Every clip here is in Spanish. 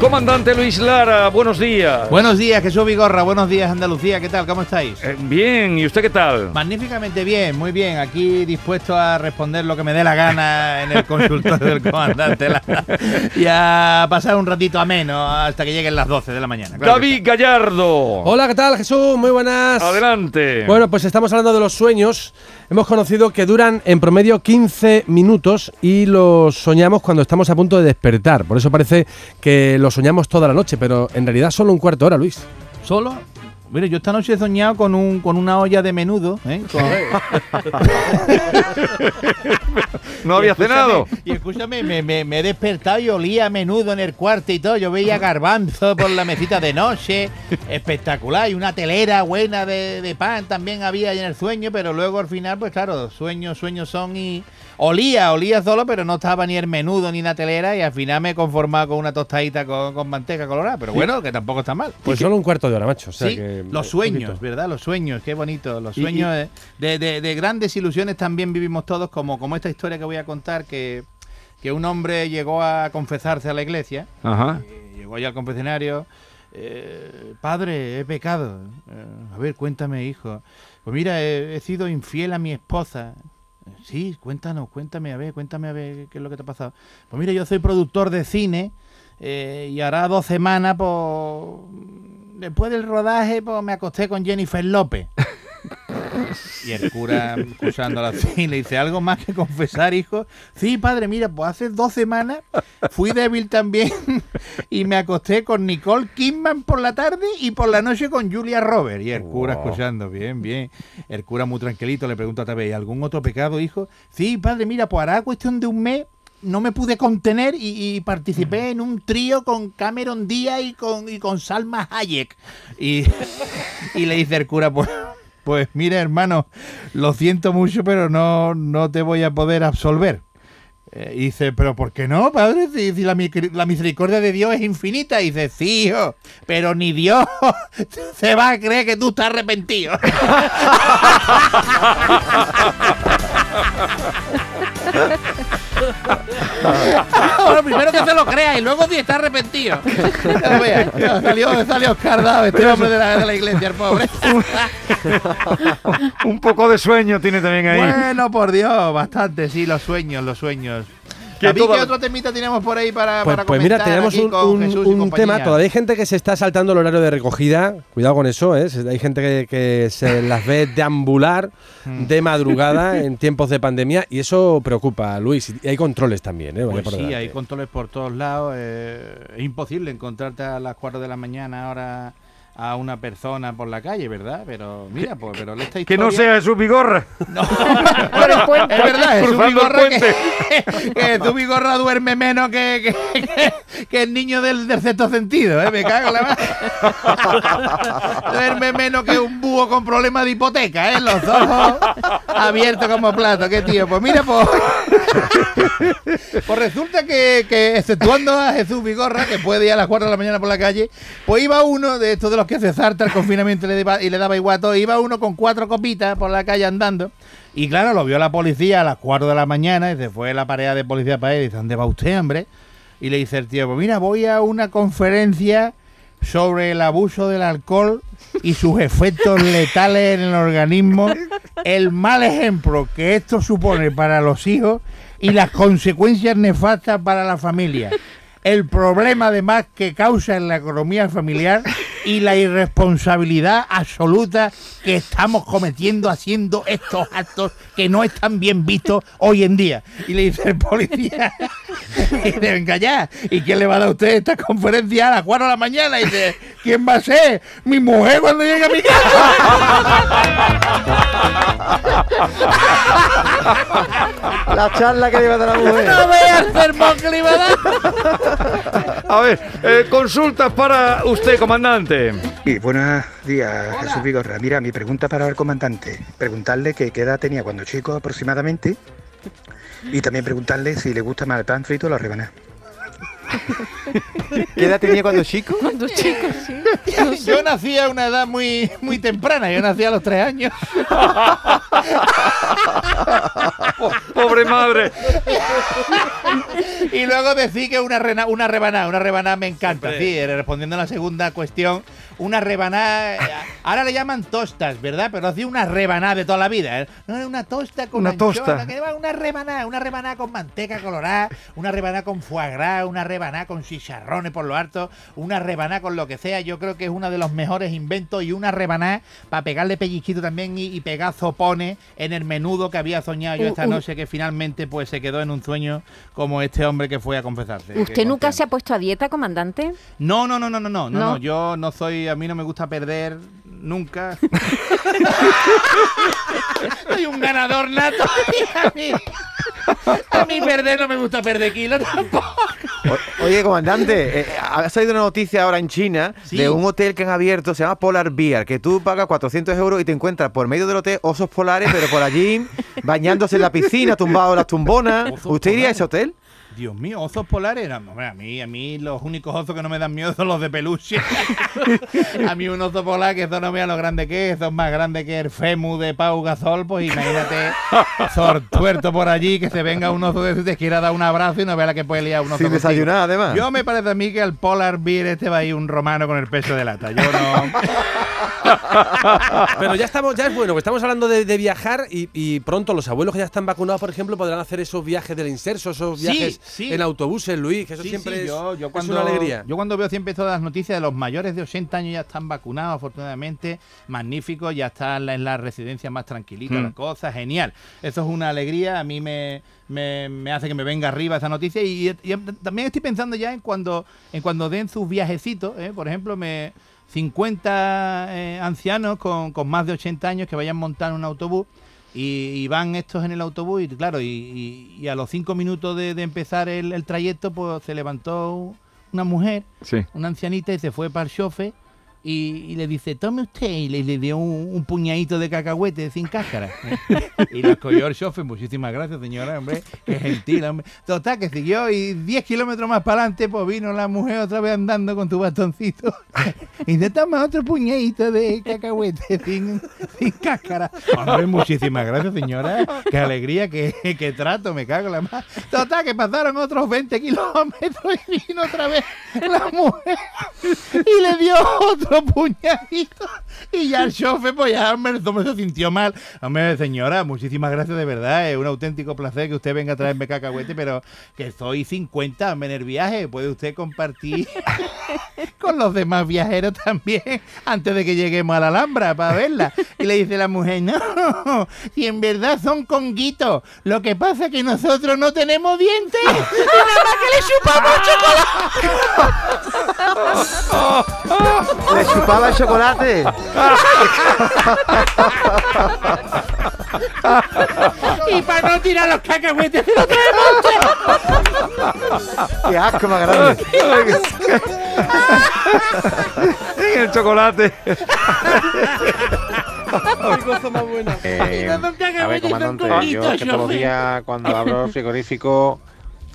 Comandante Luis Lara, buenos días. Buenos días, Jesús Vigorra. Buenos días, Andalucía. ¿Qué tal? ¿Cómo estáis? Eh, bien, ¿y usted qué tal? Magníficamente bien, muy bien. Aquí dispuesto a responder lo que me dé la gana en el consultorio del comandante Lara. y a pasar un ratito ameno hasta que lleguen las 12 de la mañana. Claro David Gallardo. Hola, ¿qué tal Jesús? Muy buenas. Adelante. Bueno, pues estamos hablando de los sueños. Hemos conocido que duran en promedio 15 minutos y los soñamos cuando estamos a punto de despertar. Por eso parece que lo soñamos toda la noche, pero en realidad solo un cuarto de hora, Luis. ¿Solo? Mire, yo esta noche he soñado con, un, con una olla de menudo. ¿eh? Con- ¿No había Y cenado? Y escúchame, me, me- me he despertado y olía a menudo en el cuarto y todo. Yo veía garbanzo por la mesita de noche. Espectacular. Y una telera buena de, de pan también había ahí en el sueño. Pero luego al final, pues claro, sueños, sueños son y. Olía, olía solo, pero no estaba ni el menudo ni la telera. Y al final me he conformado con una tostadita con, con manteca colorada. Pero bueno, que tampoco está mal. Pues solo un cuarto de hora, macho. O sea Sí, que- los eh, sueños. ¿verdad? Los sueños, qué bonito. Los Y- sueños eh, de, de- de grandes ilusiones también vivimos todos, como, como esta historia que voy a contar, que, que un hombre llegó a confesarse a la iglesia, Ajá. eh, llegó allá al confesionario, eh, padre, he pecado. Eh, a ver, cuéntame, hijo. Pues mira, he, he sido infiel a mi esposa. "Eh, Sí, cuéntanos, cuéntame, a ver, cuéntame a ver qué es lo que te ha pasado. Pues mira, yo soy productor de cine eh, y hará dos semanas, pues, después del rodaje, pues me acosté con Jennifer López. Y el cura, escuchándola así, le dice, ¿algo más que confesar, hijo? Sí, padre, mira, pues hace dos semanas fui débil también y me acosté con Nicole Kidman por la tarde y por la noche con Julia Roberts. Y el cura Wow. escuchando, bien, bien. El cura muy tranquilito le pregunta otra vez, ¿y algún otro pecado, hijo? Sí, padre, mira, pues hará cuestión de un mes no me pude contener y, y participé en un trío con Cameron Díaz y con, y con Salma Hayek. Y, y le dice el cura, pues, pues mira hermano, lo siento mucho, pero no, no te voy a poder absolver. Eh, dice, pero ¿por qué no, padre? Si, la, mi- la misericordia de Dios es infinita. Y dice, sí, pero ni Dios se va a creer que tú estás arrepentido. Bueno, primero que se lo crea y luego si está arrepentido. Salió, salió escardado este hombre de la, de la iglesia, el pobre. Un poco de sueño tiene también ahí. Bueno, por Dios, bastante, sí, los sueños, los sueños. ¿Qué otro temita tenemos por ahí para, Pues, para pues mira, tenemos un, tema. Todavía hay gente que se está saltando el horario de recogida. Cuidado con eso, ¿eh? Hay gente que, que se las ve deambular Hmm. de madrugada en tiempos de pandemia y eso preocupa, Luis. Y hay controles también, ¿eh? Pues sí, hay controles por todos lados. eh, es imposible encontrarte a las 4 de la mañana ahora a una persona por la calle, ¿verdad? Pero mira, pues, pero esta Que historia... no sea Jesús Vigorra. No, pero es verdad, Jesús Vigorra que, que Jesús Vigorra duerme menos que, que, que- que el niño del, del sexto sentido, ¿eh? Me cago en la madre. Duerme menos que un búho con problemas de hipoteca, ¿eh? Los ojos abiertos como plato, qué tío. Pues mira, pues... Pues resulta que, exceptuando a Jesús Vigorra, que puede ir a las 4 de la mañana por la calle, pues iba uno de estos de los que se salta el confinamiento y le, daba- y le daba igual a todo, iba uno con cuatro copitas por la calle andando. Y claro, lo vio la policía a las 4 de la mañana y se fue la pareja de policía para él y dice, ¿dónde va usted, hombre? Y le dice el tío, pues mira, voy a una conferencia sobre el abuso del alcohol y sus efectos letales en el organismo, el mal ejemplo que esto supone para los hijos y las consecuencias nefastas para la familia. El problema además que causa en la economía familiar y la irresponsabilidad absoluta que estamos cometiendo haciendo estos actos que no están bien vistos hoy en día. Y le dice el policía, y dice, venga ya, ¿y quién le va a dar a usted esta conferencia a las 4 de la mañana? Y dice, ¿quién va a ser? Mi mujer cuando llegue a mi casa. La charla que le iba a dar a la mujer. No veas el sermón que le iba a dar. A ver, eh, consultas para usted, comandante. Y buenos días, Jesús Vigorra. Mira, mi pregunta para el comandante. Preguntarle que qué edad tenía cuando chico aproximadamente. Y también preguntarle si le gusta más el pan frito o la rebanada. ¿Qué edad tenía cuando chico? Cuando chico, sí. Yo nací a una edad muy, muy temprana, yo nací a los tres años. Pobre madre. Y luego decir que una, rena- una rebanada, una rebanada me encanta. Hombre. Sí, eh, respondiendo a la segunda cuestión, una rebanada, eh, ahora le llaman tostas, ¿verdad? Pero hacía una rebanada de toda la vida. ¿eh? No era una tosta con Una anchoa, tosta. que Una rebanada, una rebanada con manteca colorada, una rebanada con foie gras, una rebanada con chicharrones por lo alto, una rebanada con lo que sea. Yo creo que es uno de los mejores inventos y una rebanada para pegarle pellizquito también y, y pegar zopones en el menudo que había soñado yo esta noche que finalmente pues se quedó en un sueño como este hombre que fue a confesarse. ¿Usted nunca se ha puesto a dieta, comandante? No, no, no, no, no, no, No. no, yo no soy, a mí no me gusta perder nunca. soy un ganador nato. a mí, perder no me gusta perder kilos tampoco. O- Oye, comandante, eh, ha salido una noticia ahora en China Sí. de un hotel que han abierto, se llama Polar Bear, que tú pagas 400 euros y te encuentras por medio del hotel osos polares, pero por allí bañándose en la piscina, tumbado en las tumbonas. ¿Usted iría a ese hotel? Dios mío, osos polares. No, hombre, a mí, a mí los únicos osos que no me dan miedo son los de peluche. a mí un oso polar que eso no vea lo grande que es, eso es más grande que el femu de Pau Gasol, pues imagínate sortuerto por allí que se venga un oso de esos y te quiera dar un abrazo y no vea la que puede liar un oso Sin contigo. desayunar, además. Yo me parece a mí que al Polar Beer este va a ir un romano con el peso de lata. Yo no. Pero ya estamos, ya es bueno, que estamos hablando de, de viajar y, y pronto los abuelos que ya están vacunados, por ejemplo, podrán hacer esos viajes del inserso, esos Sí, viajes sí. en autobuses, Luis, que eso Sí, siempre sí, es, yo, yo es cuando, una alegría. Yo cuando veo siempre todas las noticias de los mayores de 80 años ya están vacunados, afortunadamente, magnífico, ya están en la, en la residencia más tranquilita, Mm. la cosa, genial. Eso es una alegría, a mí me, me, me hace que me venga arriba esa noticia y, y también estoy pensando ya en cuando, en cuando den sus viajecitos, ¿eh? por ejemplo, me 50 eh, ancianos con, con más de 80 años que vayan montando un autobús y, y van estos en el autobús y claro, y, y- y a los cinco minutos de, de empezar el, el trayecto, pues se levantó una mujer, Sí. una ancianita, y se fue para el chofe y, y le dice, tome usted, y le, le dio un, un puñadito de cacahuete sin cáscara. y lo escogió el chofe, muchísimas gracias señora, hombre, qué gentil, hombre. Total, que siguió y 10 kilómetros más para adelante, pues vino la mujer otra vez andando con tu bastoncito. y te toma otro puñadito de cacahuete sin, sin cáscara. Hombre, muchísimas gracias señora, qué alegría, qué, qué trato, me cago en la más. Total, que pasaron otros 20 kilómetros y vino otra vez la mujer y le dio otro puñadito. Y ya el chofer, pues ya hombre, el hombre se sintió mal. Hombre, señora, muchísimas gracias de verdad. Es un auténtico placer que usted venga a traerme cacahuete, pero que soy 50 hombre, en el viaje. Puede usted compartir con los demás viajeros también antes de que lleguemos a la Alhambra para verla. Y le dice la mujer, no, si en verdad son conguitos. Lo que pasa es que nosotros no tenemos dientes. Y nada más que le chupamos chocolate. ¿Le chupaba el chocolate? Y para no tirar los cacahuetes se los ¡Qué asco más grande! En el chocolate. Eh, a ver, comandante, yo es que todos los días cuando abro el frigorífico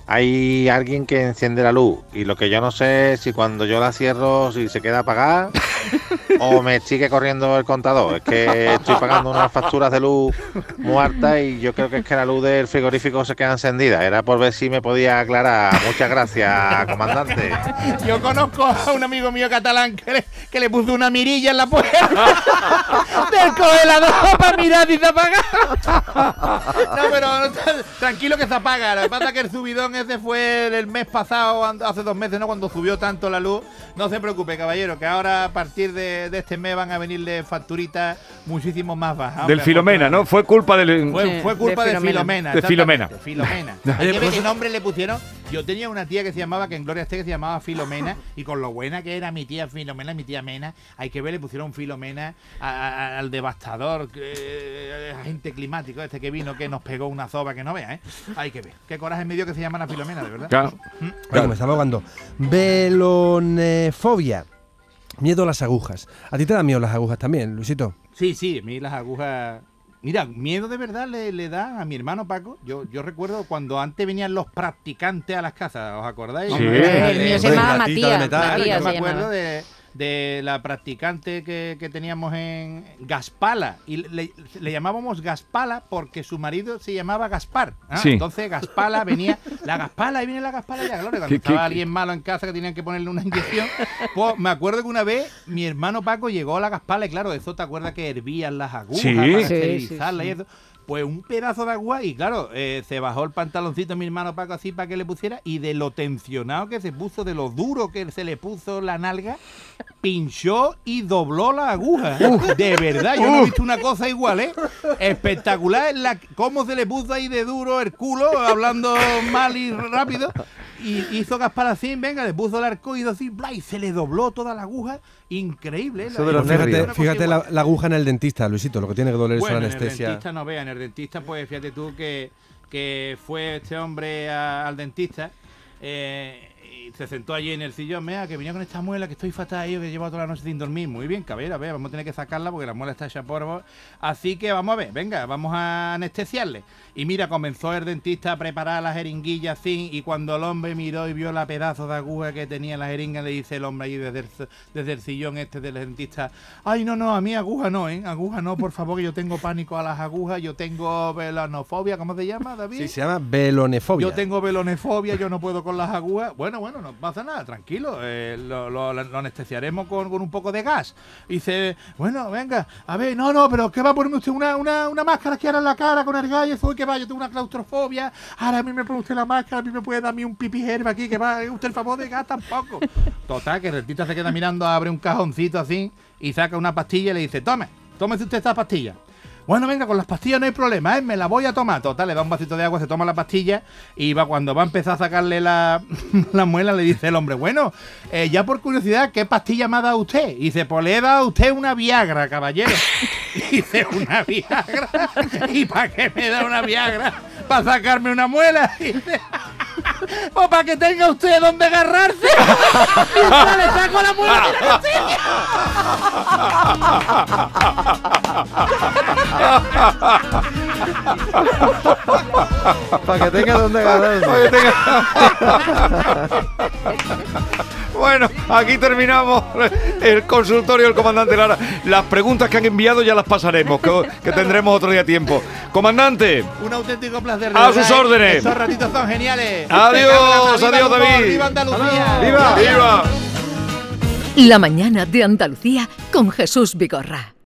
hay alguien que enciende la luz y lo que yo no sé es si cuando yo la cierro si se queda apagada o me sigue corriendo el contador. Es que estoy pagando unas facturas de luz muy altas y yo creo que es que la luz del frigorífico se queda encendida. Era por ver si me podía aclarar. Muchas gracias, comandante. Yo conozco a un amigo mío catalán que le, que le puso una mirilla en la puerta del congelador para mirar si se apaga. No, pero no, tranquilo que se apaga. Lo que pasa es que el subidón ese fue el mes pasado, hace dos meses, ¿no? Cuando subió tanto la luz. No se preocupe, caballero, que ahora a partir de, de este mes van a venirle facturitas muchísimo más bajas. Del Filomena, ¿no? Fue culpa del. Fue, Sí, fue culpa de de Filomena. Filomena. De Filomena. Filomena. Oye, Hay que ver pues- qué nombre le pusieron. Yo tenía una tía que se llamaba, que en Gloria esté, que se llamaba Filomena, y con lo buena que era mi tía Filomena, mi tía Mena, hay que ver, le pusieron Filomena a- a- al devastador que- agente climático este que vino, que nos pegó una zoba que no vea, ¿eh? Hay que ver. Qué coraje me dio que se llaman a Filomena, de verdad. Claro. Oye, me estaba ahogando. Velonefobia. Miedo a las agujas. ¿A ti te dan miedo las agujas también, Luisito? Sí, sí, a mí las agujas Mira, miedo de verdad le, le da a mi hermano Paco. Yo, yo recuerdo cuando antes venían los practicantes a las casas, ¿os acordáis? Sí. El mío se llamaba Matías. Matías yo me acuerdo llamaba. de, de la practicante que, que teníamos en Gaspala. Y le, le llamábamos Gaspala porque su marido se llamaba Gaspar. ¿ah? Sí. Entonces Gaspala venía, la Gaspala, y viene la Gaspala ya, claro. Cuando ¿Qué- estaba qué- alguien malo en casa que tenían que ponerle una inyección, pues me acuerdo que una vez mi hermano Paco llegó a la Gaspala y claro, eso te acuerdas que hervían las agujas Sí. para Sí, esterilizarlas y eso. Pues un pedazo de agua y claro, eh, se bajó el pantaloncito mi hermano Paco así para que le pusiera y de lo tensionado que se puso, de lo duro que se le puso la nalga, pinchó y dobló la aguja. de verdad, yo no he visto una cosa igual, ¿eh? Espectacular la, cómo se le puso ahí de duro el culo, hablando mal y rápido. Y hizo Gaspar así, venga, le puso el arcoído así, bla, y se le dobló toda la aguja. Increíble. ¿eh? Eso de los Una Fíjate, la, la aguja en el dentista, Luisito, lo que tiene que doler Bueno, eso la en el anestesia. dentista no vea, en el dentista, pues fíjate tú que, que fue este hombre a- al dentista eh, y se sentó allí en el sillón, mira, que venía con esta muela, que estoy fatal, yo que llevo toda la noche sin dormir. Muy bien, que a ver, vamos a tener que sacarla porque la muela está hecha polvo. Así que vamos a ver, venga, vamos a anestesiarle. Y mira, comenzó el dentista a preparar la jeringuilla así, y cuando el hombre miró y vio la pedazo de aguja que tenía la jeringa, le dice el hombre ahí desde el, desde el sillón este del dentista, ay, no, no, a mí aguja no, ¿eh? Aguja no, por favor, que yo tengo pánico a las agujas, yo tengo velanofobia, ¿cómo se llama, David? Sí, se llama velonefobia. Yo tengo velonefobia, yo no puedo con las agujas. Bueno, bueno, no pasa nada, tranquilo. eh, lo, anestesiaremos con, con un poco de gas. Y dice, bueno, venga, a ver, no, no, pero ¿qué va a ponerme usted? Una, una, una máscara que ahora en la cara con el gallo, que va, yo tengo una claustrofobia. Ahora a mí me pone usted la máscara, a mí me puede dar a mí un pipi herba aquí, que va, ¿es usted el favor de gas tampoco. Total, que el se queda mirando, abre un cajoncito así y saca una pastilla y le dice, tome, tómese usted esta pastilla. Bueno, venga, con las pastillas no hay problema, ¿eh? Me la voy a tomar. Total, le da un vasito de agua, se toma la pastilla y va cuando va a empezar a sacarle la, la muela, le dice el hombre, bueno, eh, ya por curiosidad, ¿qué pastilla me ha dado usted? Y dice, pues le he dado a usted una Viagra, caballero. Y dice, ¿una Viagra? ¿Y para qué me da una Viagra? ¿Para sacarme una muela? Y o para que tenga usted donde agarrarse. Mientras le saco la muela de la pastilla. Para que tenga donde agarrarse. Para que tenga- bueno, aquí terminamos el consultorio del comandante Lara. Las preguntas que han enviado ya las pasaremos, que, que tendremos otro día tiempo. Comandante, Un auténtico placer. de A verdad, sus ¿eh? órdenes. Esos ratitos son geniales. Adiós, adiós, humor, David. ¡Viva Andalucía! ¡viva! ¡Viva! La mañana de Andalucía con Jesús Vigorra.